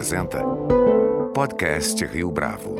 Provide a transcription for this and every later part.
apresenta Podcast Rio Bravo.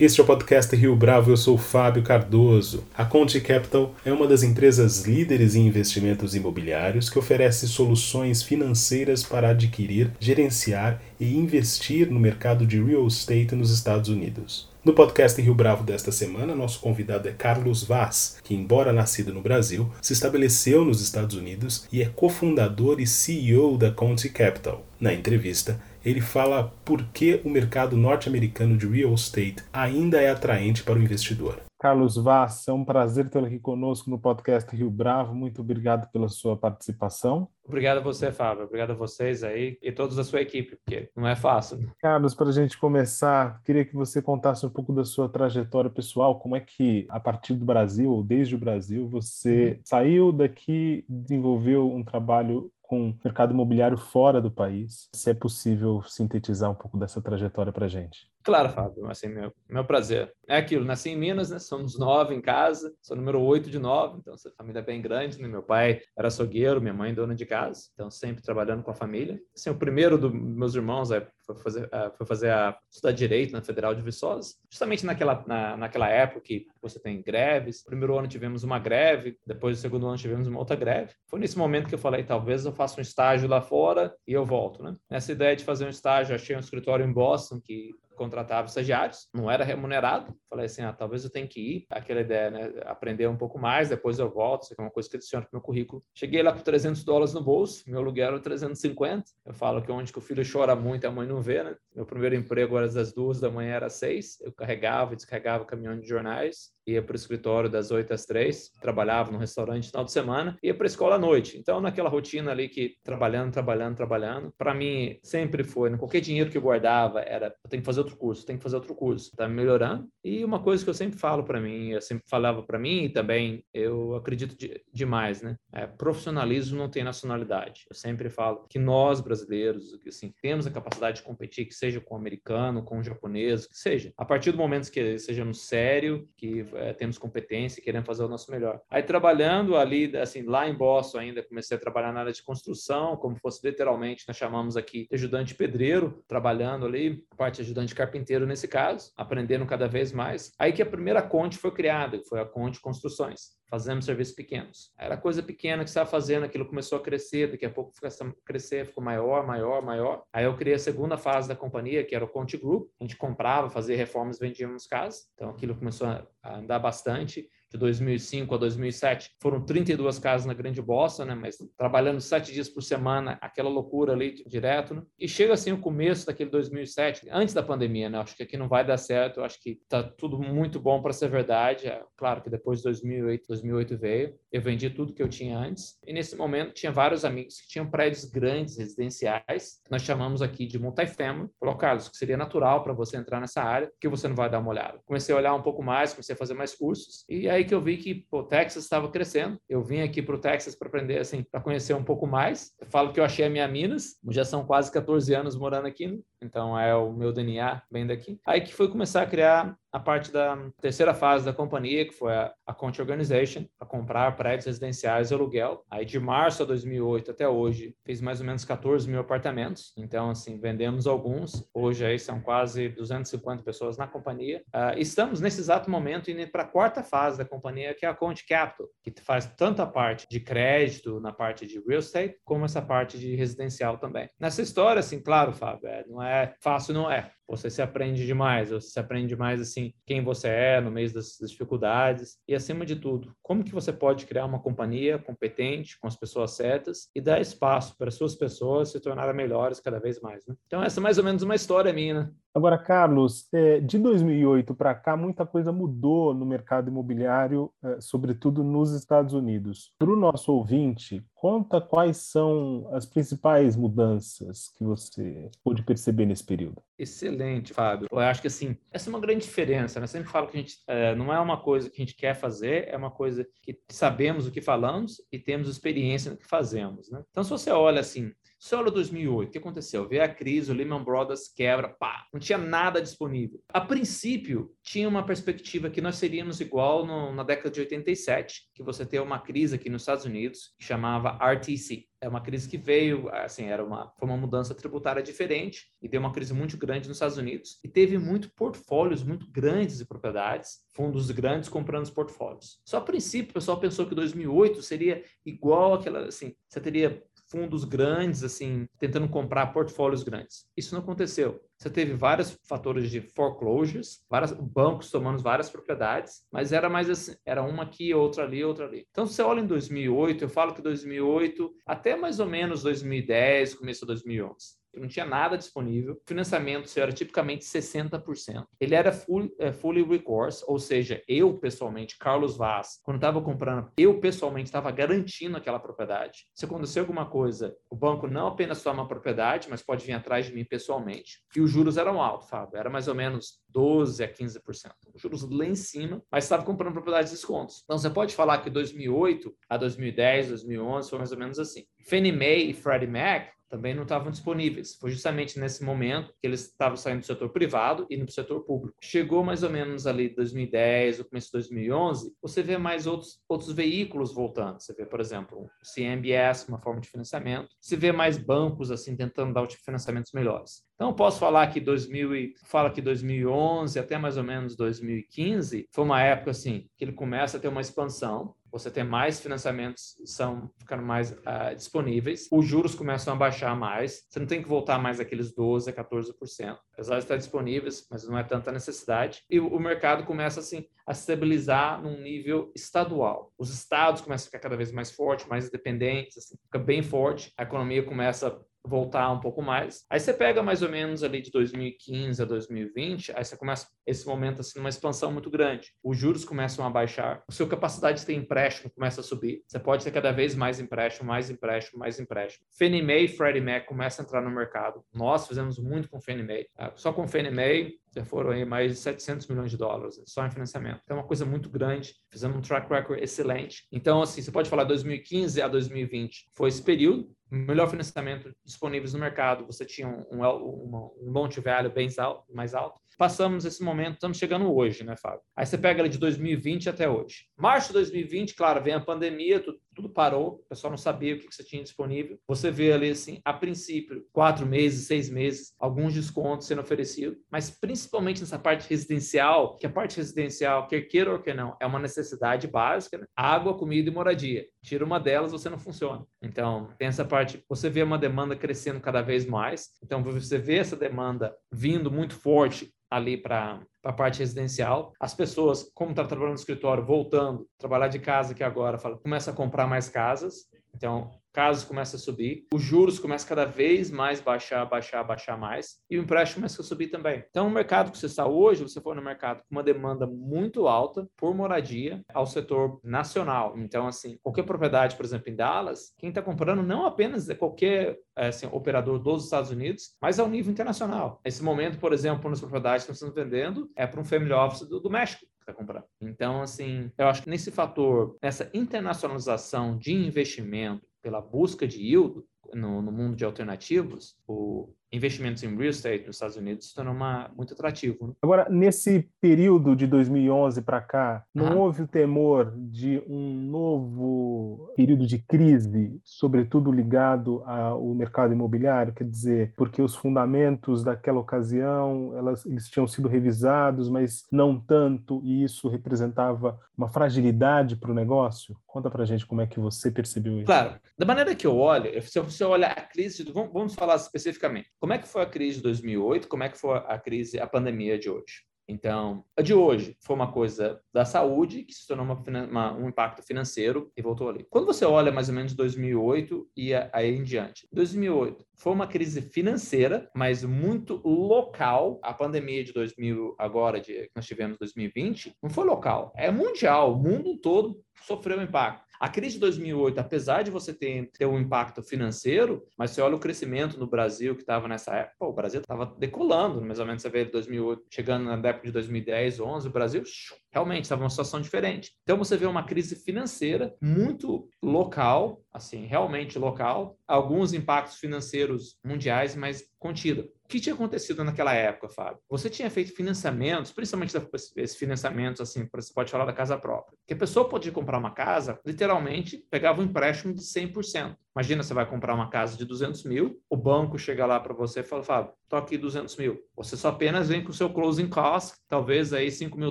Este é o podcast Rio Bravo, eu sou Fábio Cardoso. A Conte Capital é uma das empresas líderes em investimentos imobiliários que oferece soluções financeiras para adquirir, gerenciar e investir no mercado de real estate nos Estados Unidos. No podcast Rio Bravo desta semana, nosso convidado é Carlos Vaz, que, embora nascido no Brasil, se estabeleceu nos Estados Unidos e é cofundador e CEO da Conte Capital. Na entrevista, ele fala por que o mercado norte-americano de real estate ainda é atraente para o investidor. Carlos Vaz, é um prazer tê-lo aqui conosco no podcast Rio Bravo. Muito obrigado pela sua participação. Obrigado a você, Fábio. Obrigado a vocês aí e todos da sua equipe, porque não é fácil. Né? Carlos, para a gente começar, queria que você contasse um pouco da sua trajetória pessoal. Como é que, a partir do Brasil, ou desde o Brasil, você uhum. saiu daqui, desenvolveu um trabalho com mercado imobiliário fora do país. Se é possível sintetizar um pouco dessa trajetória para a gente. Claro, Fábio, assim, meu, meu prazer. É aquilo, nasci em Minas, né? Somos nove em casa, sou número oito de nove, então essa família é bem grande, né? Meu pai era açougueiro, minha mãe dona de casa, então sempre trabalhando com a família. Assim, o primeiro dos meus irmãos é, foi fazer, é, foi fazer a, estudar Direito na Federal de Viçosa, justamente naquela, na, naquela época que você tem greves. primeiro ano tivemos uma greve, depois do segundo ano tivemos uma outra greve. Foi nesse momento que eu falei, talvez eu faça um estágio lá fora e eu volto, né? Nessa ideia de fazer um estágio, achei um escritório em Boston que contratava estagiários, não era remunerado. Falei assim, ah, talvez eu tenha que ir, aquela ideia, né? Aprender um pouco mais, depois eu volto, isso aqui é uma coisa que adiciona para meu currículo. Cheguei lá com 300 dólares no bolso, meu aluguel era 350. Eu falo que onde que o filho chora muito, a mãe não vê, né? Meu primeiro emprego era das duas da manhã, era seis. Eu carregava e descarregava caminhão de jornais, ia para o escritório das oito às três, trabalhava no restaurante no final de semana, ia para a escola à noite. Então, naquela rotina ali que trabalhando, trabalhando, trabalhando, para mim sempre foi, né? qualquer dinheiro que eu guardava era, eu tenho que fazer outro curso, tenho que fazer outro curso, tá melhorando. E uma coisa que eu sempre falo para mim, eu sempre falava para mim e também eu acredito de, demais, né? É, profissionalismo não tem nacionalidade. Eu sempre falo que nós brasileiros, assim, temos a capacidade de competir, que seja com o americano, com o japonês, que seja. A partir do momento que sejamos sério, que é, temos competência e queremos fazer o nosso melhor. Aí trabalhando ali, assim, lá em Boston ainda comecei a trabalhar na área de construção, como fosse literalmente, nós chamamos aqui ajudante pedreiro, trabalhando ali, parte de ajudante carpinteiro nesse caso, aprendendo cada vez mais. Aí que a primeira Conte foi criada, que foi a Conte Construções fazendo serviços pequenos. Era coisa pequena que estava fazendo, aquilo começou a crescer, daqui a pouco ficou crescer, ficou maior, maior, maior. Aí eu criei a segunda fase da companhia, que era o Conte Group. A gente comprava, fazia reformas, vendíamos casas. Então aquilo começou a andar bastante de 2005 a 2007, foram 32 casas na Grande Boston, né? Mas trabalhando sete dias por semana, aquela loucura ali direto, né? E chega assim o começo daquele 2007, antes da pandemia, né? Acho que aqui não vai dar certo, acho que tá tudo muito bom para ser verdade. É, claro que depois de 2008, 2008 veio, eu vendi tudo que eu tinha antes. E nesse momento tinha vários amigos que tinham prédios grandes, residenciais, que nós chamamos aqui de multifamily. Falou, Carlos, que seria natural para você entrar nessa área, que você não vai dar uma olhada. Comecei a olhar um pouco mais, comecei a fazer mais cursos, e aí que eu vi que o Texas estava crescendo. Eu vim aqui para o Texas para aprender, assim, para conhecer um pouco mais. Eu falo que eu achei a minha Minas, já são quase 14 anos morando aqui, então é o meu DNA bem daqui. Aí que foi começar a criar a parte da terceira fase da companhia, que foi a, a Conte Organization, para comprar prédios residenciais de aluguel. Aí de março a 2008 até hoje, fez mais ou menos 14 mil apartamentos. Então, assim, vendemos alguns. Hoje aí são quase 250 pessoas na companhia. Uh, estamos nesse exato momento indo para a quarta fase da companhia, que é a Conte Capital, que faz tanto a parte de crédito na parte de real estate, como essa parte de residencial também. Nessa história, assim, claro, Fábio, é, não é fácil, não é. Você se aprende demais, você se aprende demais assim quem você é no meio das, das, dificuldades e acima de tudo, como que você pode criar uma companhia competente com as pessoas certas e dar espaço para suas pessoas se tornarem melhores cada vez mais. Né? Então essa é mais ou menos uma história minha. Né? Agora, Carlos, é, de 2008 para cá, muita coisa mudou no mercado imobiliário, é, sobretudo nos Estados Unidos. Para o nosso ouvinte, conta quais são as principais mudanças que você pôde perceber nesse período. Excelente, Fábio. Eu acho que assim, essa é uma grande diferença. Né? Eu sempre falo que a gente é, não é uma coisa que a gente quer fazer, é uma coisa que sabemos o que falamos e temos experiência no que fazemos. Né? Então, se você olha assim, Olha 2008, o que aconteceu? Veio a crise, o Lehman Brothers quebra, pá, não tinha nada disponível. A princípio, tinha uma perspectiva que nós seríamos igual no, na década de 87, que você tem uma crise aqui nos Estados Unidos que chamava RTC, é uma crise que veio, assim, era uma, foi uma mudança tributária diferente e deu uma crise muito grande nos Estados Unidos e teve muito portfólios muito grandes de propriedades, fundos grandes comprando os portfólios. Só a princípio o pessoal pensou que 2008 seria igual aquela, assim, você teria fundos grandes, assim, tentando comprar portfólios grandes. Isso não aconteceu. Você teve vários fatores de foreclosures, vários bancos tomando várias propriedades, mas era mais assim, era uma aqui, outra ali, outra ali. Então, se você olha em 2008, eu falo que 2008 até mais ou menos 2010, começo de 2011 não tinha nada disponível. O financiamento era tipicamente 60%. Ele era full, é, fully recourse, ou seja, eu pessoalmente, Carlos Vaz, quando estava comprando, eu pessoalmente estava garantindo aquela propriedade. Se acontecer alguma coisa, o banco não apenas toma a propriedade, mas pode vir atrás de mim pessoalmente. E os juros eram altos, Fábio, era mais ou menos 12 a 15%. Juros lá em cima, mas estava comprando propriedades de descontos. Então você pode falar que 2008 a 2010, 2011 foi mais ou menos assim. Fannie Mae e Freddie Mac também não estavam disponíveis. Foi justamente nesse momento que eles estavam saindo do setor privado e indo para o setor público. Chegou mais ou menos ali 2010, o começo de 2011, você vê mais outros, outros veículos voltando. Você vê, por exemplo, o CMBS, uma forma de financiamento. Você vê mais bancos assim tentando dar tipo financiamentos melhores. Então, posso falar que 2000 fala que 2011 até mais ou menos 2015 foi uma época assim que ele começa a ter uma expansão você tem mais financiamentos são ficando mais uh, disponíveis, os juros começam a baixar mais, você não tem que voltar mais aqueles 12 a 14%, apesar de estar disponíveis, mas não é tanta necessidade, e o mercado começa assim a estabilizar num nível estadual. Os estados começam a ficar cada vez mais fortes, mais independentes, assim, fica bem forte, a economia começa voltar um pouco mais. Aí você pega mais ou menos ali de 2015 a 2020, aí você começa esse momento assim numa expansão muito grande. Os juros começam a baixar, a sua capacidade de ter empréstimo começa a subir. Você pode ter cada vez mais empréstimo, mais empréstimo, mais empréstimo. Fannie Mae e Freddie Mac começam a entrar no mercado. Nós fizemos muito com Fannie Mae. Tá? Só com Fannie Mae já foram aí mais de 700 milhões de dólares só em financiamento. Então, é uma coisa muito grande. Fizemos um track record excelente. Então, assim, você pode falar 2015 a 2020 foi esse período melhor financiamento disponíveis no mercado, você tinha um, um, um, loan bem alto, mais alto. Passamos esse momento, estamos chegando hoje, né, Fábio? Aí você pega ali de 2020 até hoje. Março de 2020, claro, vem a pandemia, tudo, tudo parou, o pessoal não sabia o que, que você tinha disponível. Você vê ali, assim, a princípio, quatro meses, seis meses, alguns descontos sendo oferecidos, mas principalmente nessa parte residencial, que a parte residencial, quer queira ou quer não, é uma necessidade básica, né? água, comida e moradia. Tira uma delas, você não funciona. Então, tem essa parte, você vê uma demanda crescendo cada vez mais, então você vê essa demanda vindo muito forte ali para a parte residencial. As pessoas, como estão tá trabalhando no escritório, voltando, trabalhar de casa que agora, fala, começa a comprar mais casas. Então, casos começam a subir, os juros começam cada vez mais baixar, baixar, baixar mais, e o empréstimo começa a subir também. Então, o mercado que você está hoje, você for no mercado com uma demanda muito alta por moradia ao setor nacional. Então, assim, qualquer propriedade, por exemplo, em Dallas, quem está comprando não apenas é qualquer é, assim, operador dos Estados Unidos, mas ao nível internacional. Nesse momento, por exemplo, nas propriedades que estamos vendendo, é para um family office do, do México está comprando. Então, assim, eu acho que nesse fator, nessa internacionalização de investimento pela busca de yield no, no mundo de alternativos, o investimentos em real estate nos Estados Unidos se tornou uma, muito atrativo. Né? Agora, nesse período de 2011 para cá, não houve o temor de um novo período de crise, sobretudo ligado ao mercado imobiliário? Quer dizer, porque os fundamentos daquela ocasião elas, eles tinham sido revisados, mas não tanto, e isso representava uma fragilidade para o negócio? Conta para gente como é que você percebeu isso. Claro, da maneira que eu olho, se você olhar a crise, vamos falar especificamente. Como é que foi a crise de 2008? Como é que foi a crise, a pandemia de hoje? Então, a de hoje foi uma coisa da saúde que se tornou uma, uma, um impacto financeiro e voltou ali. Quando você olha mais ou menos 2008 e aí em diante, 2008 foi uma crise financeira, mas muito local. A pandemia de 2000 agora de que nós tivemos 2020 não foi local, é mundial. O mundo todo sofreu impacto. A crise de 2008, apesar de você ter, ter um impacto financeiro, mas você olha o crescimento no Brasil que estava nessa época, o Brasil estava decolando, mais ou menos você vê 2008, chegando na época de 2010, 11, o Brasil realmente estava numa situação diferente. Então você vê uma crise financeira muito local, assim, realmente local, alguns impactos financeiros mundiais, mas contida. O que tinha acontecido naquela época, Fábio? Você tinha feito financiamentos, principalmente esses financiamentos, assim, você pode falar da casa própria, que a pessoa podia comprar uma casa, literalmente, pegava um empréstimo de 100%. Imagina, você vai comprar uma casa de 200 mil, o banco chega lá para você e fala, Fábio, tô aqui 200 mil. Você só apenas vem com o seu closing cost, talvez aí 5 mil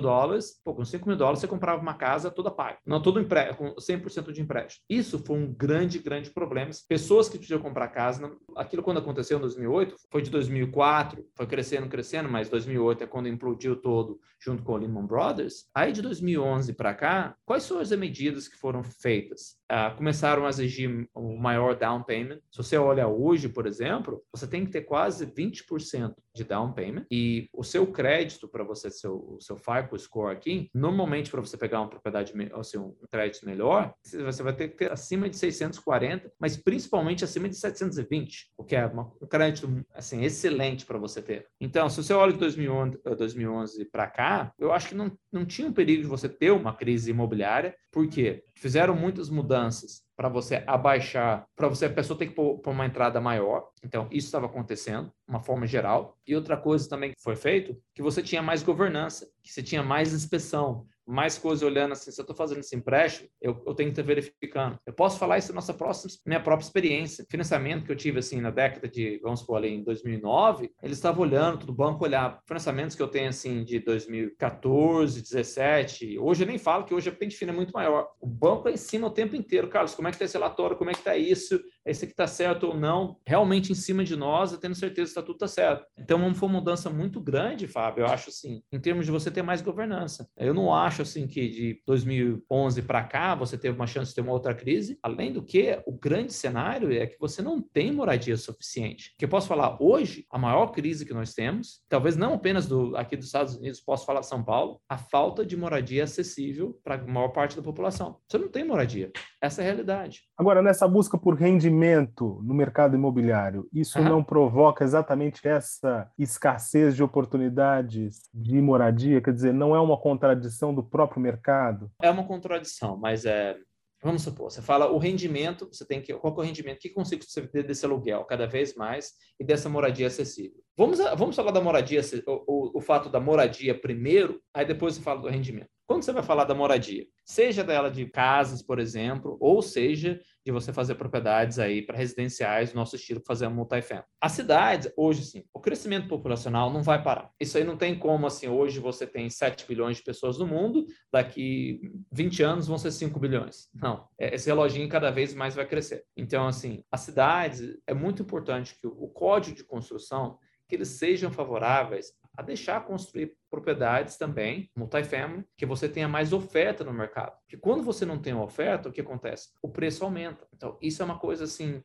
dólares. Pô, com 5 mil dólares você comprava uma casa toda paga. Não, todo empre... com 100% de empréstimo. Isso foi um grande, grande problema. Pessoas que podiam comprar casa, aquilo quando aconteceu em 2008, foi de 2004, foi crescendo, crescendo, mas 2008 é quando implodiu todo, junto com o Lehman Brothers. Aí de 2011 para cá, quais são as medidas que foram feitas? Uh, começaram a exigir uma maior down payment. Se você olha hoje, por exemplo, você tem que ter quase 20% de down payment e o seu crédito para você, seu, o seu FICO score aqui, normalmente para você pegar uma propriedade, assim, um crédito melhor, você vai ter que ter acima de 640, mas principalmente acima de 720, o que é uma, um crédito assim excelente para você ter. Então, se você olha de 2011, 2011 para cá, eu acho que não, não tinha um perigo de você ter uma crise imobiliária, porque fizeram muitas mudanças para você abaixar, para você a pessoa ter que pôr, pôr uma entrada maior. Então, isso estava acontecendo, uma forma geral. E outra coisa também que foi feito, que você tinha mais governança, que você tinha mais inspeção, mais coisas olhando assim, se eu estou fazendo esse empréstimo, eu, eu tenho que estar verificando. Eu posso falar isso na nossa próxima, minha própria experiência. Financiamento que eu tive assim na década de, vamos supor ali em 2009, eles estavam olhando, todo banco olhava. Financiamentos que eu tenho assim de 2014, 17, hoje eu nem falo que hoje a pente fina é muito maior. O banco é em cima o tempo inteiro. Carlos, como é que está esse relatório? Como é que está isso? Esse aqui está certo ou não? Realmente em cima de nós, tendo certeza que está tudo tá certo. Então, foi uma mudança muito grande, Fábio, eu acho assim, em termos de você ter mais governança. Eu não acho assim que de 2011 para cá você teve uma chance de ter uma outra crise. Além do que, o grande cenário é que você não tem moradia suficiente. Que eu posso falar hoje, a maior crise que nós temos, talvez não apenas do aqui dos Estados Unidos, posso falar São Paulo, a falta de moradia acessível para a maior parte da população. Você não tem moradia. Essa é a realidade. Agora, nessa busca por rendimento no mercado imobiliário, isso uhum. não provoca exatamente essa escassez de oportunidades de moradia? Quer dizer, não é uma contradição do próprio mercado? É uma contradição, mas é, vamos supor, você fala o rendimento, você tem que, qual é o rendimento, que consigo ter desse aluguel cada vez mais e dessa moradia acessível? Vamos, vamos falar da moradia, o, o, o fato da moradia primeiro, aí depois você fala do rendimento. Quando você vai falar da moradia, seja dela de casas, por exemplo, ou seja de você fazer propriedades aí para residenciais, nosso estilo fazer um multifamily. As cidades, hoje sim, o crescimento populacional não vai parar. Isso aí não tem como assim, hoje você tem 7 bilhões de pessoas no mundo, daqui 20 anos vão ser 5 bilhões. Não, é, esse reloginho cada vez mais vai crescer. Então, assim, as cidades, é muito importante que o código de construção que eles sejam favoráveis a deixar construir propriedades também, multifamily, que você tenha mais oferta no mercado. Porque quando você não tem oferta, o que acontece? O preço aumenta. Então, isso é uma coisa assim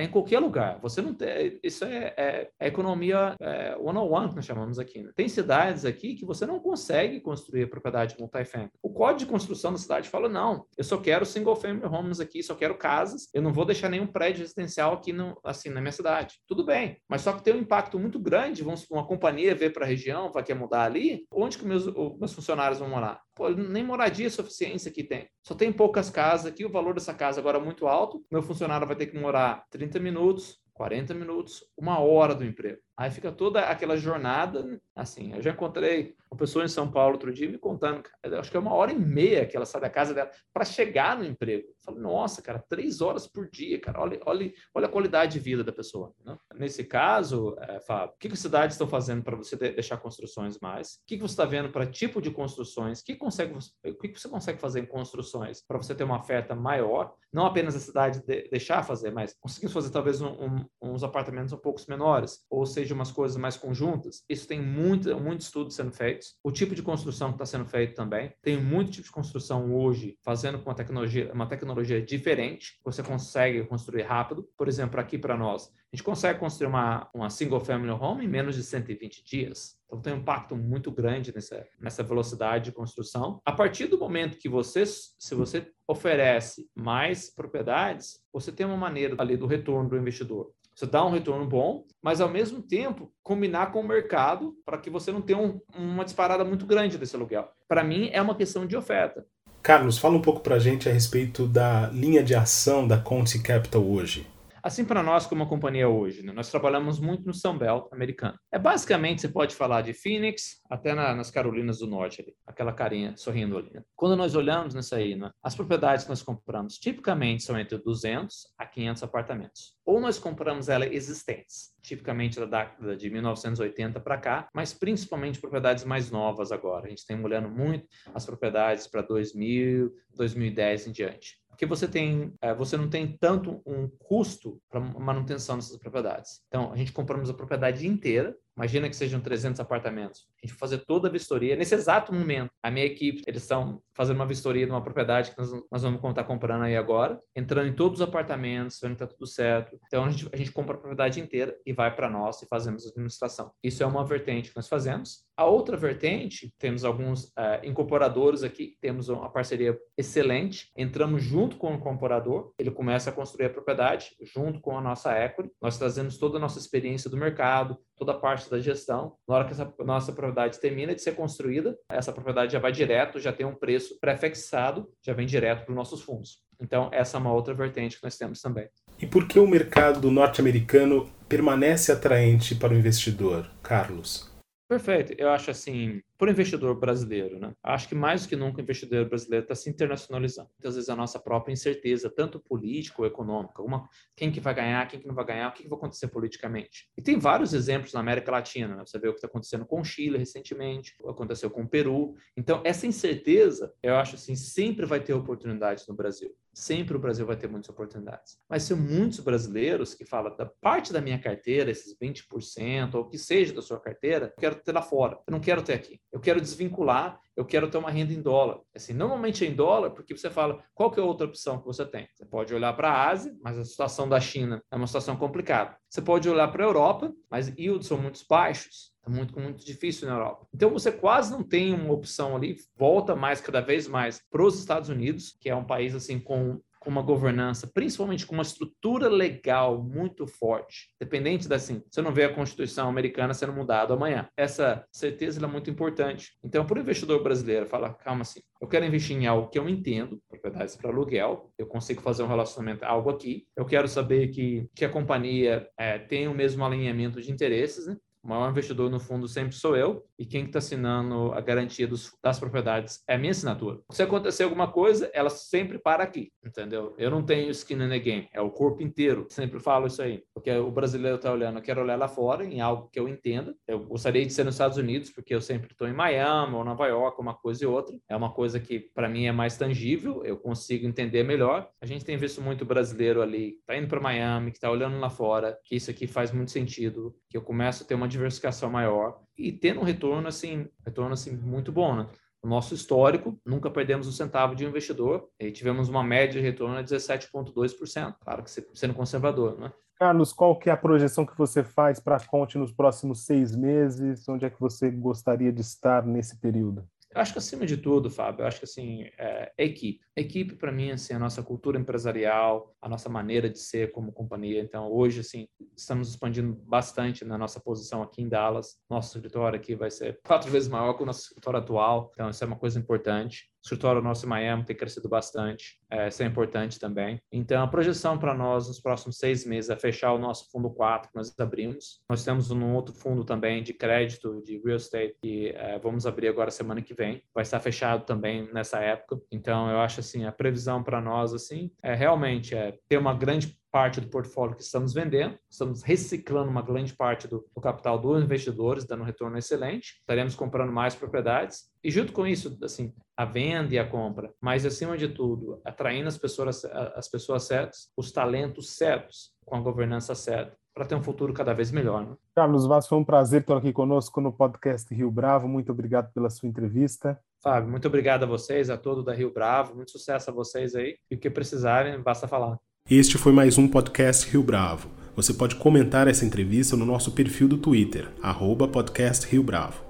é em qualquer lugar. Você não tem. Isso é, é, é economia é, one-on-one, que nós chamamos aqui. Né? Tem cidades aqui que você não consegue construir propriedade multifamily. O código de construção da cidade fala: não, eu só quero single family homes aqui, só quero casas, eu não vou deixar nenhum prédio residencial aqui no, assim, na minha cidade. Tudo bem, mas só que tem um impacto muito grande. Vamos, uma companhia ver para a região, vai querer mudar ali, onde que meus, meus funcionários vão morar? Pô, nem moradia suficiência que tem. Só tem poucas casas aqui, o valor dessa casa agora é muito alto. Meu funcionário vai ter que morar 30 minutos, 40 minutos, uma hora do emprego. Aí fica toda aquela jornada, assim, eu já encontrei uma pessoa em São Paulo outro dia me contando, acho que é uma hora e meia que ela sai da casa dela para chegar no emprego. Falei, nossa, cara, três horas por dia, cara, olha, olha, olha a qualidade de vida da pessoa. Né? Nesse caso, é, Fábio, o que, que as cidades estão fazendo para você deixar construções mais? O que, que você está vendo para tipo de construções? O que, consegue, o que, que você consegue fazer em construções para você ter uma oferta maior? Não apenas a cidade de, deixar fazer, mas conseguir fazer talvez um, um, uns apartamentos um pouco menores, ou seja, umas coisas mais conjuntas, isso tem muito, muito estudo sendo feito. O tipo de construção que está sendo feito também. Tem muito tipo de construção hoje fazendo com uma tecnologia, uma tecnologia diferente. Você consegue construir rápido. Por exemplo, aqui para nós, a gente consegue construir uma, uma single family home em menos de 120 dias. Então tem um impacto muito grande nessa, nessa velocidade de construção. A partir do momento que você, se você oferece mais propriedades, você tem uma maneira ali do retorno do investidor. Você dá um retorno bom, mas ao mesmo tempo combinar com o mercado para que você não tenha um, uma disparada muito grande desse aluguel. Para mim, é uma questão de oferta. Carlos, fala um pouco para a gente a respeito da linha de ação da Conte Capital hoje. Assim, para nós, como companhia hoje, né, nós trabalhamos muito no Sunbelt americano. É basicamente, você pode falar de Phoenix até na, nas Carolinas do Norte, ali, aquela carinha sorrindo ali. Né? Quando nós olhamos nessa aí, né, as propriedades que nós compramos tipicamente são entre 200 a 500 apartamentos. Ou nós compramos elas existentes, tipicamente da década de 1980 para cá, mas principalmente propriedades mais novas agora. A gente tem olhando muito as propriedades para 2000, 2010 em diante porque você tem, é, você não tem tanto um custo para manutenção dessas propriedades. Então, a gente compramos a propriedade inteira, Imagina que sejam 300 apartamentos. A gente vai fazer toda a vistoria. Nesse exato momento, a minha equipe, eles estão fazendo uma vistoria de uma propriedade que nós, nós vamos estar comprando aí agora, entrando em todos os apartamentos, vendo que está tudo certo. Então, a gente, a gente compra a propriedade inteira e vai para nós e fazemos a administração. Isso é uma vertente que nós fazemos. A outra vertente, temos alguns uh, incorporadores aqui, temos uma parceria excelente. Entramos junto com o incorporador, ele começa a construir a propriedade junto com a nossa equity. Nós trazemos toda a nossa experiência do mercado, toda a parte da gestão. Na hora que essa nossa propriedade termina de ser construída, essa propriedade já vai direto, já tem um preço pré-fixado, já vem direto para os nossos fundos. Então, essa é uma outra vertente que nós temos também. E por que o mercado norte-americano permanece atraente para o investidor, Carlos? Perfeito. Eu acho assim, o investidor brasileiro, né? Acho que mais do que nunca o investidor brasileiro está se internacionalizando. Muitas vezes a nossa própria incerteza, tanto política ou econômica, uma, quem que vai ganhar, quem que não vai ganhar, o que, que vai acontecer politicamente. E tem vários exemplos na América Latina. Né? Você vê o que está acontecendo com o Chile recentemente, o que aconteceu com o Peru. Então, essa incerteza, eu acho assim, sempre vai ter oportunidades no Brasil. Sempre o Brasil vai ter muitas oportunidades. Mas são muitos brasileiros que falam da parte da minha carteira, esses 20%, ou o que seja da sua carteira, eu quero ter lá fora. Eu não quero ter aqui. Eu quero desvincular, eu quero ter uma renda em dólar. Assim, normalmente é em dólar, porque você fala, qual que é a outra opção que você tem? Você pode olhar para a Ásia, mas a situação da China é uma situação complicada. Você pode olhar para a Europa, mas yields são muito baixos. Está muito, muito difícil na Europa. Então você quase não tem uma opção ali, volta mais cada vez mais para os Estados Unidos, que é um país assim com com uma governança, principalmente com uma estrutura legal muito forte, dependente da assim, você não vê a Constituição americana sendo mudada amanhã. Essa certeza é muito importante. Então, para o investidor brasileiro, fala, calma assim, eu quero investir em algo que eu entendo, propriedades para aluguel, eu consigo fazer um relacionamento, algo aqui, eu quero saber que, que a companhia é, tem o mesmo alinhamento de interesses, né? O maior investidor no fundo sempre sou eu, e quem está assinando a garantia dos, das propriedades é a minha assinatura. Se acontecer alguma coisa, ela sempre para aqui, entendeu? Eu não tenho skin in the game, é o corpo inteiro. Sempre falo isso aí, porque o brasileiro está olhando, eu quero olhar lá fora, em algo que eu entenda. Eu gostaria de ser nos Estados Unidos, porque eu sempre estou em Miami ou Nova York, uma coisa e outra. É uma coisa que para mim é mais tangível, eu consigo entender melhor. A gente tem visto muito brasileiro ali, está indo para Miami, que está olhando lá fora, que isso aqui faz muito sentido, que eu começo a ter uma diversificação maior e tendo um retorno assim, retorno assim muito bom, né? O nosso histórico, nunca perdemos um centavo de um investidor e tivemos uma média de retorno de 17,2%. Claro que sendo conservador, né? Carlos, qual que é a projeção que você faz para a Conte nos próximos seis meses? Onde é que você gostaria de estar nesse período? Eu acho que acima de tudo, Fábio, eu acho que assim, é, equipe. Equipe para mim assim, a nossa cultura empresarial, a nossa maneira de ser como companhia. Então, hoje assim, estamos expandindo bastante na nossa posição aqui em Dallas. Nosso escritório aqui vai ser quatro vezes maior que o nosso escritório atual. Então, isso é uma coisa importante. O escritório nosso em Miami tem crescido bastante, é, isso é importante também. Então, a projeção para nós nos próximos seis meses é fechar o nosso fundo 4 que nós abrimos. Nós temos um outro fundo também de crédito, de real estate, que é, vamos abrir agora semana que vem. Vai estar fechado também nessa época. Então, eu acho assim, a previsão para nós assim é realmente é ter uma grande parte do portfólio que estamos vendendo, estamos reciclando uma grande parte do, do, capital dos investidores, dando um retorno excelente, estaremos comprando mais propriedades e junto com isso, assim, a venda e a compra, mas acima de tudo, atraindo as pessoas, as pessoas certas, os talentos certos, com a governança certa, para ter um futuro cada vez melhor. Né? Carlos Vaz, foi um prazer estar aqui conosco no podcast Rio Bravo. Muito obrigado pela sua entrevista. Fábio, muito obrigado a vocês, a todo da Rio Bravo. Muito sucesso a vocês aí. E o que precisarem, basta falar. Este foi mais um podcast Rio Bravo. Você pode comentar essa entrevista no nosso perfil do Twitter, arroba podcast Rio Bravo.